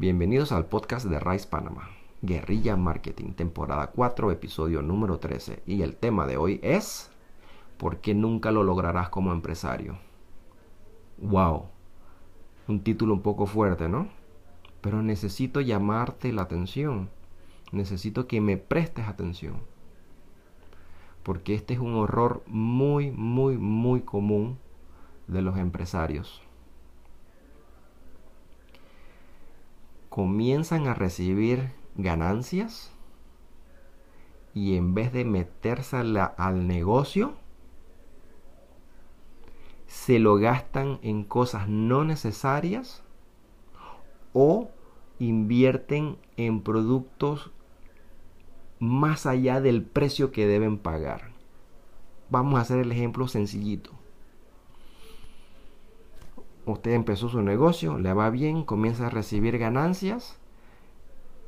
Bienvenidos al podcast de Rice Panama, Guerrilla Marketing, temporada 4, episodio número 13. Y el tema de hoy es ¿Por qué nunca lo lograrás como empresario? Wow, un título un poco fuerte, ¿no? Pero necesito llamarte la atención. Necesito que me prestes atención. Porque este es un horror muy, muy, muy común de los empresarios. Comienzan a recibir ganancias y en vez de meterse al negocio, se lo gastan en cosas no necesarias o invierten en productos más allá del precio que deben pagar. Vamos a hacer el ejemplo sencillito usted empezó su negocio, le va bien, comienza a recibir ganancias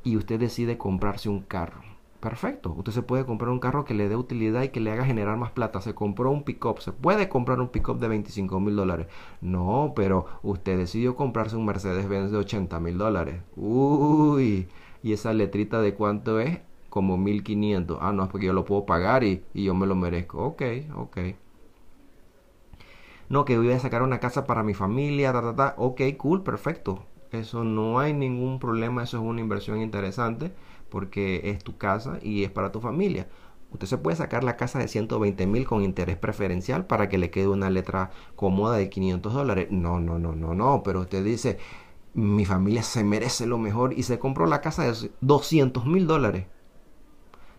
y usted decide comprarse un carro. Perfecto, usted se puede comprar un carro que le dé utilidad y que le haga generar más plata. Se compró un pick-up, se puede comprar un pick-up de 25 mil dólares. No, pero usted decidió comprarse un Mercedes-Benz de 80 mil dólares. Uy, y esa letrita de cuánto es? Como 1500. Ah, no, es porque yo lo puedo pagar y, yo me lo merezco. Ok, ok no, que voy a sacar una casa para mi familia, ta, ta, ta. Ok, cool, perfecto. Eso no hay ningún problema, eso es una inversión interesante porque es tu casa y es para tu familia. Usted se puede sacar la casa de 120 mil con interés preferencial para que le quede una letra cómoda de 500 dólares. No, no, no, no, no. Pero usted dice, mi familia se merece lo mejor y se compró la casa de 200 mil dólares.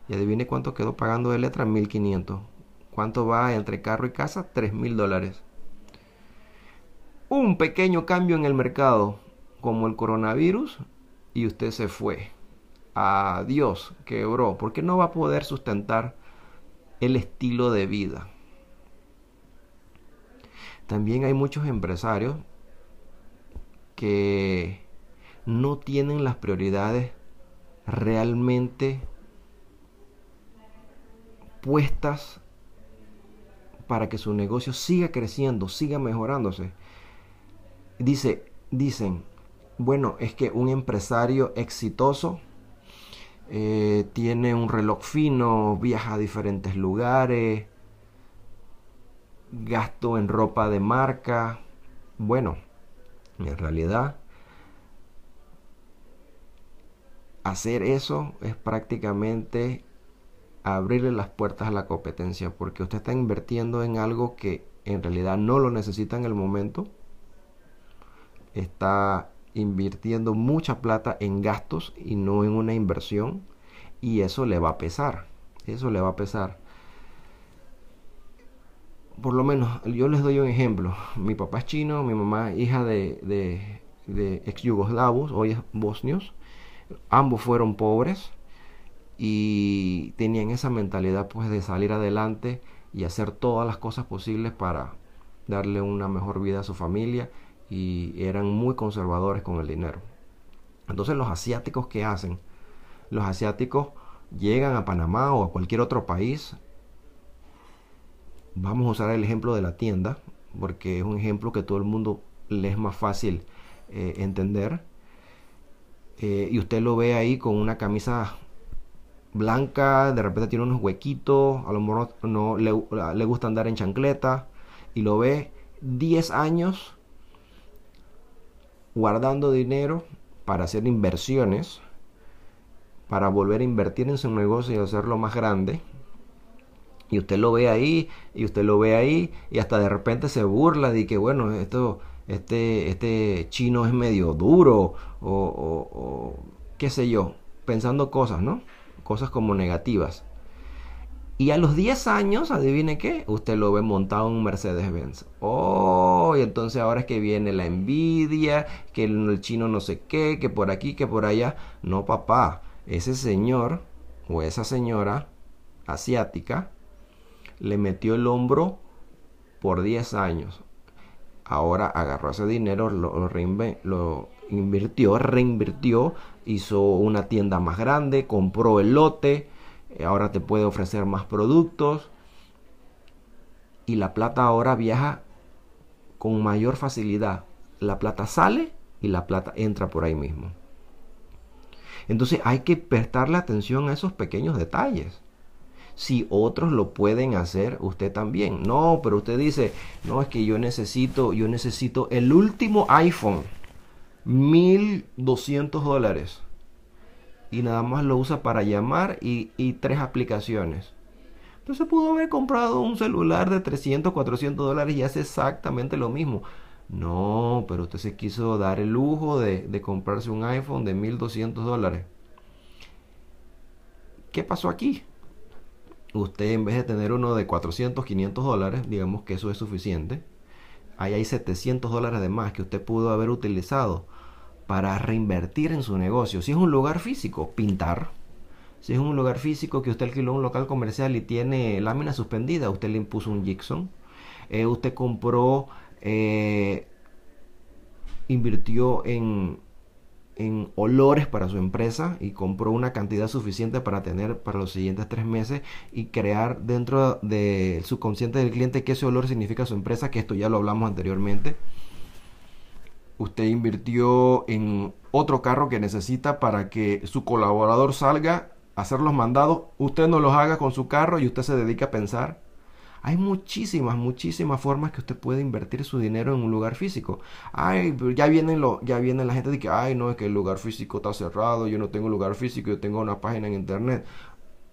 Y adivine cuánto quedó pagando de letra, 1500. ¿Cuánto va entre carro y casa? 3 mil dólares un pequeño cambio en el mercado, como el coronavirus, y usted se fue. Adiós, quebró, porque no va a poder sustentar el estilo de vida. También hay muchos empresarios que no tienen las prioridades realmente puestas para que su negocio siga creciendo, siga mejorándose. Dice, dicen, bueno, es que un empresario exitoso eh, tiene un reloj fino, viaja a diferentes lugares, gasto en ropa de marca. Bueno, en realidad, hacer eso es prácticamente abrirle las puertas a la competencia, porque usted está invirtiendo en algo que en realidad no lo necesita en el momento está invirtiendo mucha plata en gastos y no en una inversión y eso le va a pesar, eso le va a pesar. Por lo menos yo les doy un ejemplo. Mi papá es chino, mi mamá hija de, de, de ex yugoslavos, hoy es bosnios. Ambos fueron pobres y tenían esa mentalidad pues de salir adelante y hacer todas las cosas posibles para darle una mejor vida a su familia y eran muy conservadores con el dinero. Entonces los asiáticos que hacen, los asiáticos llegan a Panamá o a cualquier otro país. Vamos a usar el ejemplo de la tienda, porque es un ejemplo que todo el mundo le es más fácil eh, entender. Eh, y usted lo ve ahí con una camisa blanca, de repente tiene unos huequitos, a lo mejor no le, le gusta andar en chancleta, y lo ve 10 años guardando dinero para hacer inversiones, para volver a invertir en su negocio y hacerlo más grande. Y usted lo ve ahí, y usted lo ve ahí, y hasta de repente se burla de que, bueno, esto, este, este chino es medio duro, o, o qué sé yo, pensando cosas, ¿no? Cosas como negativas. Y a los 10 años, adivine qué, usted lo ve montado en un Mercedes-Benz. Oh, y entonces ahora es que viene la envidia, que el, chino no sé qué, que por aquí, que por allá. No, papá, ese señor o esa señora asiática le metió el hombro por 10 años. Ahora agarró ese dinero, lo, lo invirtió, reinvirtió, hizo una tienda más grande, compró el lote ahora te puede ofrecer más productos y la plata ahora viaja con mayor facilidad. La plata sale y la plata entra por ahí mismo. Entonces hay que prestarle atención a esos pequeños detalles. Si otros lo pueden hacer, usted también. No, pero usted dice, no, es que yo necesito, yo necesito el último iPhone. 1200 dólares. Y nada más lo usa para llamar y, tres aplicaciones. Entonces pudo haber comprado un celular de 300, 400 dólares y hace exactamente lo mismo. No, pero usted se quiso dar el lujo de, de comprarse un iPhone de 1200 dólares. ¿Qué pasó aquí? Usted en vez de tener uno de 400, 500 dólares, digamos que eso es suficiente, ahí hay 700 dólares de más que usted pudo haber utilizado para reinvertir en su negocio. Si es un lugar físico, pintar. Si es un lugar físico que usted alquiló un local comercial y tiene lámina suspendida, usted le impuso un Gibson. Eh, usted compró, eh, invirtió en, en olores para su empresa y compró una cantidad suficiente para tener para los siguientes tres meses y crear dentro del subconsciente del cliente que ese olor significa su empresa, que esto ya lo hablamos anteriormente usted invirtió en otro carro que necesita para que su colaborador salga a hacer los mandados, usted no los haga con su carro y usted se dedica a pensar. Hay muchísimas, muchísimas formas que usted puede invertir su dinero en un lugar físico. Ay, ya vienen lo, ya viene la gente de que, ay, no, es que el lugar físico está cerrado, yo no tengo lugar físico, yo tengo una página en internet.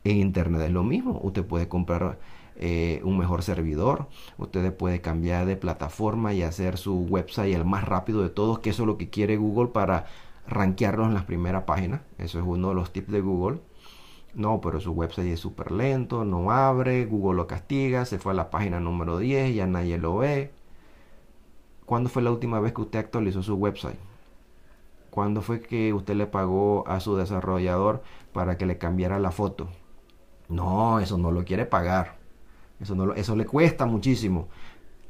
En internet es lo mismo. Usted puede comprar eh, un mejor servidor. Ustedes pueden cambiar de plataforma y hacer su website el más rápido de todos, que eso es lo que quiere Google para rankearlos en las primeras páginas. Eso es uno de los tips de Google. No, pero su website es súper lento, no abre, Google lo castiga, se fue a la página número 10, ya nadie lo ve. ¿Cuándo fue la última vez que usted actualizó su website? ¿Cuándo fue que usted le pagó a su desarrollador para que le cambiara la foto? No, eso no lo quiere pagar. Eso, eso le cuesta muchísimo.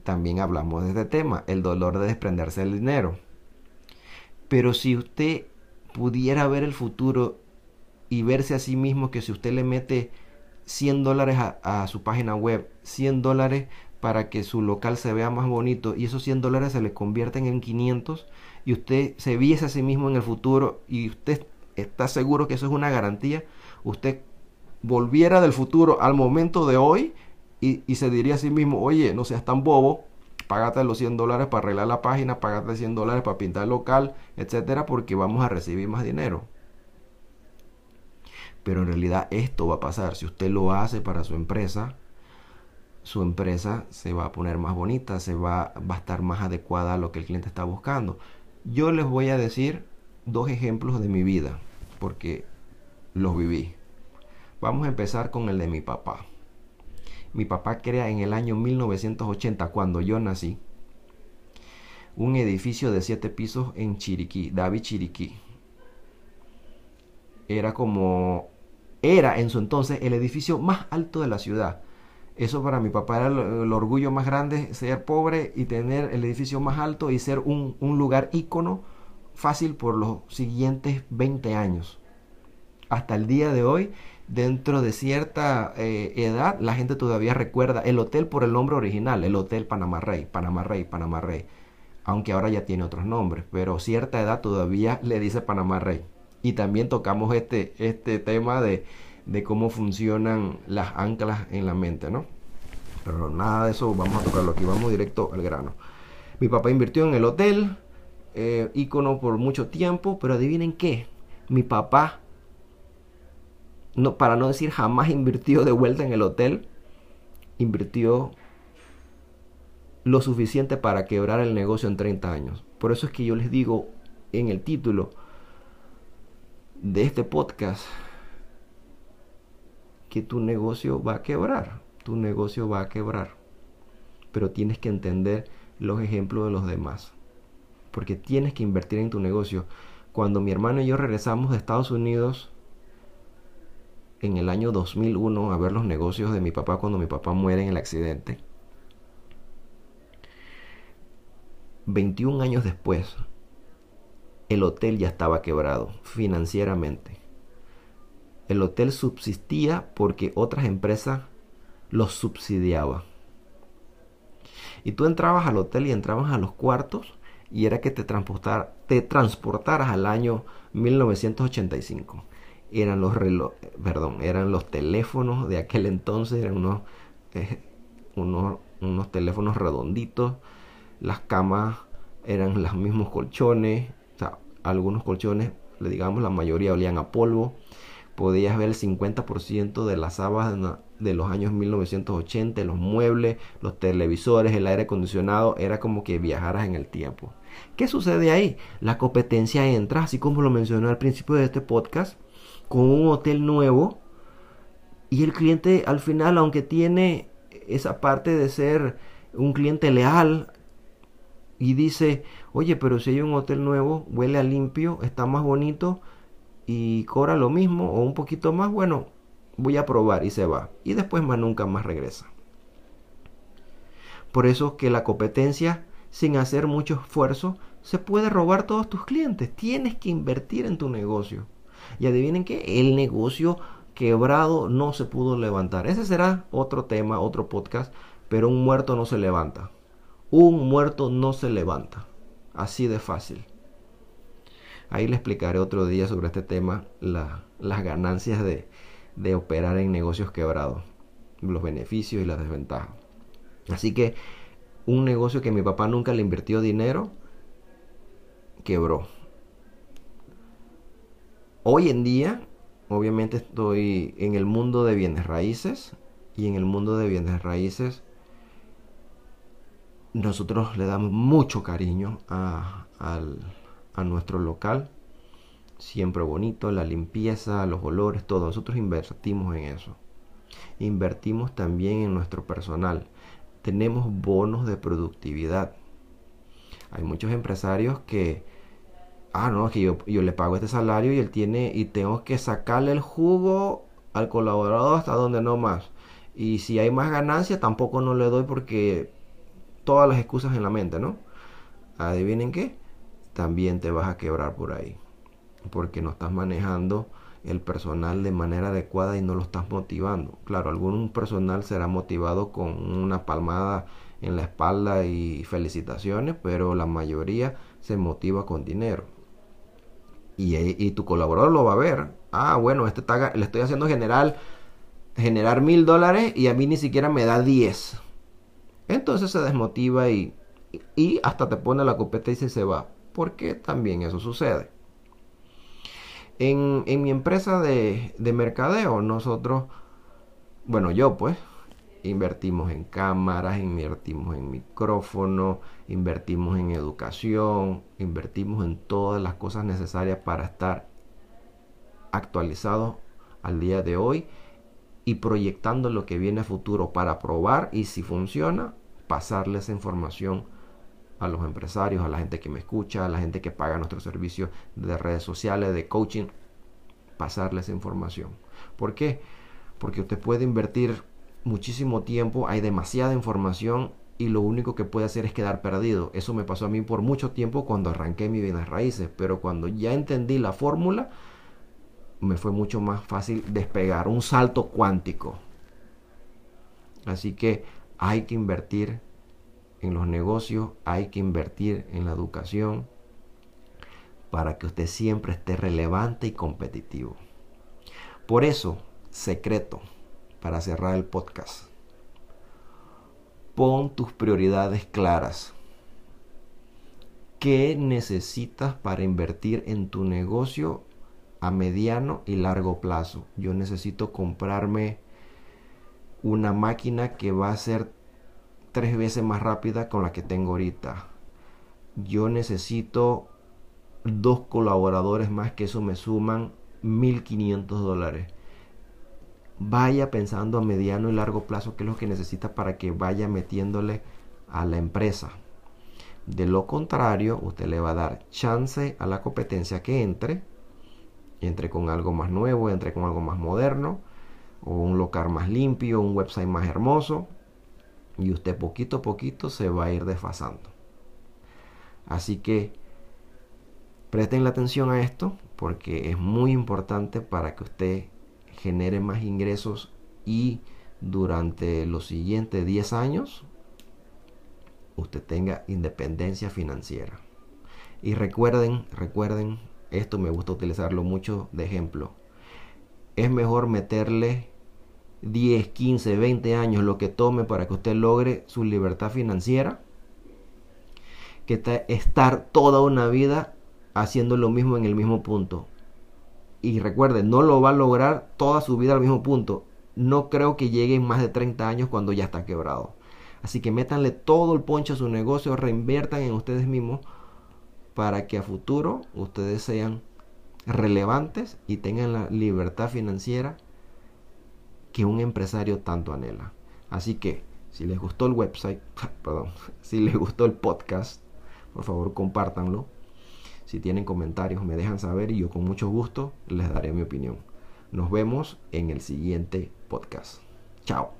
También hablamos de este tema, el dolor de desprenderse del dinero. Pero si usted pudiera ver el futuro y verse a sí mismo que si usted le mete 100 dólares a, su página web, 100 dólares para que su local se vea más bonito y esos 100 dólares se le convierten en 500 y usted se viese a sí mismo en el futuro y usted está seguro que eso es una garantía, usted volviera del futuro al momento de hoy y, se diría a sí mismo, oye, no seas tan bobo, págate los 100 dólares para arreglar la página, págate 100 dólares para pintar el local, etcétera, porque vamos a recibir más dinero. Pero en realidad esto va a pasar. Si usted lo hace para su empresa, su empresa se va a poner más bonita, se va, va a estar más adecuada a lo que el cliente está buscando. Yo les voy a decir dos ejemplos de mi vida, porque los viví. Vamos a empezar con el de mi papá. Mi papá crea en el año 1980, cuando yo nací, un edificio de siete pisos en Chiriquí, David Chiriquí. Era como, era en su entonces el edificio más alto de la ciudad. Eso para mi papá era el, orgullo más grande, ser pobre y tener el edificio más alto y ser un, un lugar ícono fácil por los siguientes 20 años. Hasta el día de hoy dentro de cierta eh, edad, la gente todavía recuerda el hotel por el nombre original, el Hotel Panamá Rey, Panamá Rey, Panamá Rey. Aunque ahora ya tiene otros nombres, pero cierta edad todavía le dice Panamá Rey. Y también tocamos este, este tema de, de cómo funcionan las anclas en la mente, ¿no? Pero nada de eso vamos a tocarlo aquí, vamos directo al grano. Mi papá invirtió en el hotel, eh, ícono por mucho tiempo, pero adivinen qué, mi papá no, para no decir jamás invirtió de vuelta en el hotel, invirtió lo suficiente para quebrar el negocio en 30 años. Por eso es que yo les digo en el título de este podcast que tu negocio va a quebrar, tu negocio va a quebrar. Pero tienes que entender los ejemplos de los demás, porque tienes que invertir en tu negocio. Cuando mi hermano y yo regresamos de Estados Unidos, en el año 2001 a ver los negocios de mi papá cuando mi papá muere en el accidente. 21 años después, el hotel ya estaba quebrado financieramente. El hotel subsistía porque otras empresas los subsidiaban. Y tú entrabas al hotel y entrabas a los cuartos y era que te, transportar, te transportaras al año 1985. Eran los perdón, eran los teléfonos de aquel entonces, eran unos, eh, unos, unos teléfonos redonditos, las camas eran los mismos colchones, o sea, algunos colchones, digamos, la mayoría olían a polvo. Podías ver el 50% de las sábanas de los años 1980, los muebles, los televisores, el aire acondicionado, era como que viajaras en el tiempo. ¿Qué sucede ahí? La competencia entra, así como lo mencioné al principio de este podcast, con un hotel nuevo y el cliente al final, aunque tiene esa parte de ser un cliente leal y dice, oye, pero si hay un hotel nuevo, huele a limpio, está más bonito y cobra lo mismo o un poquito más, bueno, voy a probar y se va. Y después más nunca más regresa. Por eso que la competencia, sin hacer mucho esfuerzo, se puede robar todos tus clientes. Tienes que invertir en tu negocio. Y adivinen que el negocio quebrado no se pudo levantar. Ese será otro tema, otro podcast, pero un muerto no se levanta. Un muerto no se levanta. Así de fácil. Ahí le explicaré otro día sobre este tema, las ganancias de, de operar en negocios quebrados, los beneficios y las desventajas. Así que un negocio que mi papá nunca le invirtió dinero, quebró. Hoy en día, obviamente estoy en el mundo de bienes raíces y en el mundo de bienes raíces nosotros le damos mucho cariño a, nuestro local siempre bonito, la limpieza, los olores, todo. Nosotros invertimos en eso. Invertimos también en nuestro personal. Tenemos bonos de productividad. Hay muchos empresarios que, ah, no, que yo, yo le pago este salario y él tiene, y tengo que sacarle el jugo al colaborador hasta donde no más. Y si hay más ganancia, tampoco no le doy porque todas las excusas en la mente, ¿no? Adivinen qué, también te vas a quebrar por ahí porque no estás manejando el personal de manera adecuada y no lo estás motivando. Claro, algún personal será motivado con una palmada en la espalda y felicitaciones, pero la mayoría se motiva con dinero. Y, tu colaborador lo va a ver. Ah, bueno, este está, le estoy haciendo general, generar mil dólares y a mí ni siquiera me da 10. Entonces se desmotiva y, y hasta te pone la competencia y se va. Porque también eso sucede. En, mi empresa de, mercadeo, nosotros, bueno, yo pues, invertimos en cámaras, invertimos en micrófonos, invertimos en educación, invertimos en todas las cosas necesarias para estar actualizados al día de hoy y proyectando lo que viene a futuro para probar y si funciona, pasarles información a los empresarios, a la gente que me escucha, a la gente que paga nuestros servicios de redes sociales, de coaching, pasarles información. ¿Por qué? Porque usted puede invertir muchísimo tiempo, hay demasiada información y lo único que puede hacer es quedar perdido. Eso me pasó a mí por mucho tiempo cuando arranqué mi bienes raíces, pero cuando ya entendí la fórmula, me fue mucho más fácil despegar, un salto cuántico. Así que hay que invertir en los negocios, hay que invertir en la educación para que usted siempre esté relevante y competitivo. Por eso, secreto, para cerrar el podcast, pon tus prioridades claras. ¿Qué necesitas para invertir en tu negocio a mediano y largo plazo? Yo necesito comprarme una máquina que va a ser tres veces más rápida con la que tengo ahorita. Yo necesito dos colaboradores más que eso me suman 1500 dólares. Vaya pensando a mediano y largo plazo qué es lo que necesita para que vaya metiéndole a la empresa. De lo contrario, usted le va a dar chance a la competencia que entre, entre con algo más nuevo, entre con algo más moderno, o un local más limpio, un website más hermoso, y usted poquito a poquito se va a ir desfasando. Así que presten la atención a esto porque es muy importante para que usted genere más ingresos y durante los siguientes 10 años usted tenga independencia financiera. Y recuerden, recuerden, esto me gusta utilizarlo mucho de ejemplo. Es mejor meterle 10, 15, 20 años lo que tome para que usted logre su libertad financiera que estar toda una vida haciendo lo mismo en el mismo punto. Y recuerden, no lo va a lograr toda su vida al mismo punto. No creo que llegue en más de 30 años cuando ya está quebrado. Así que métanle todo el poncho a su negocio, reinviertan en ustedes mismos para que a futuro ustedes sean relevantes y tengan la libertad financiera que un empresario tanto anhela. Así que si les gustó el website, perdón, si les gustó el podcast, por favor compártanlo. Si tienen comentarios me dejan saber y yo con mucho gusto les daré mi opinión. Nos vemos en el siguiente podcast. Chao.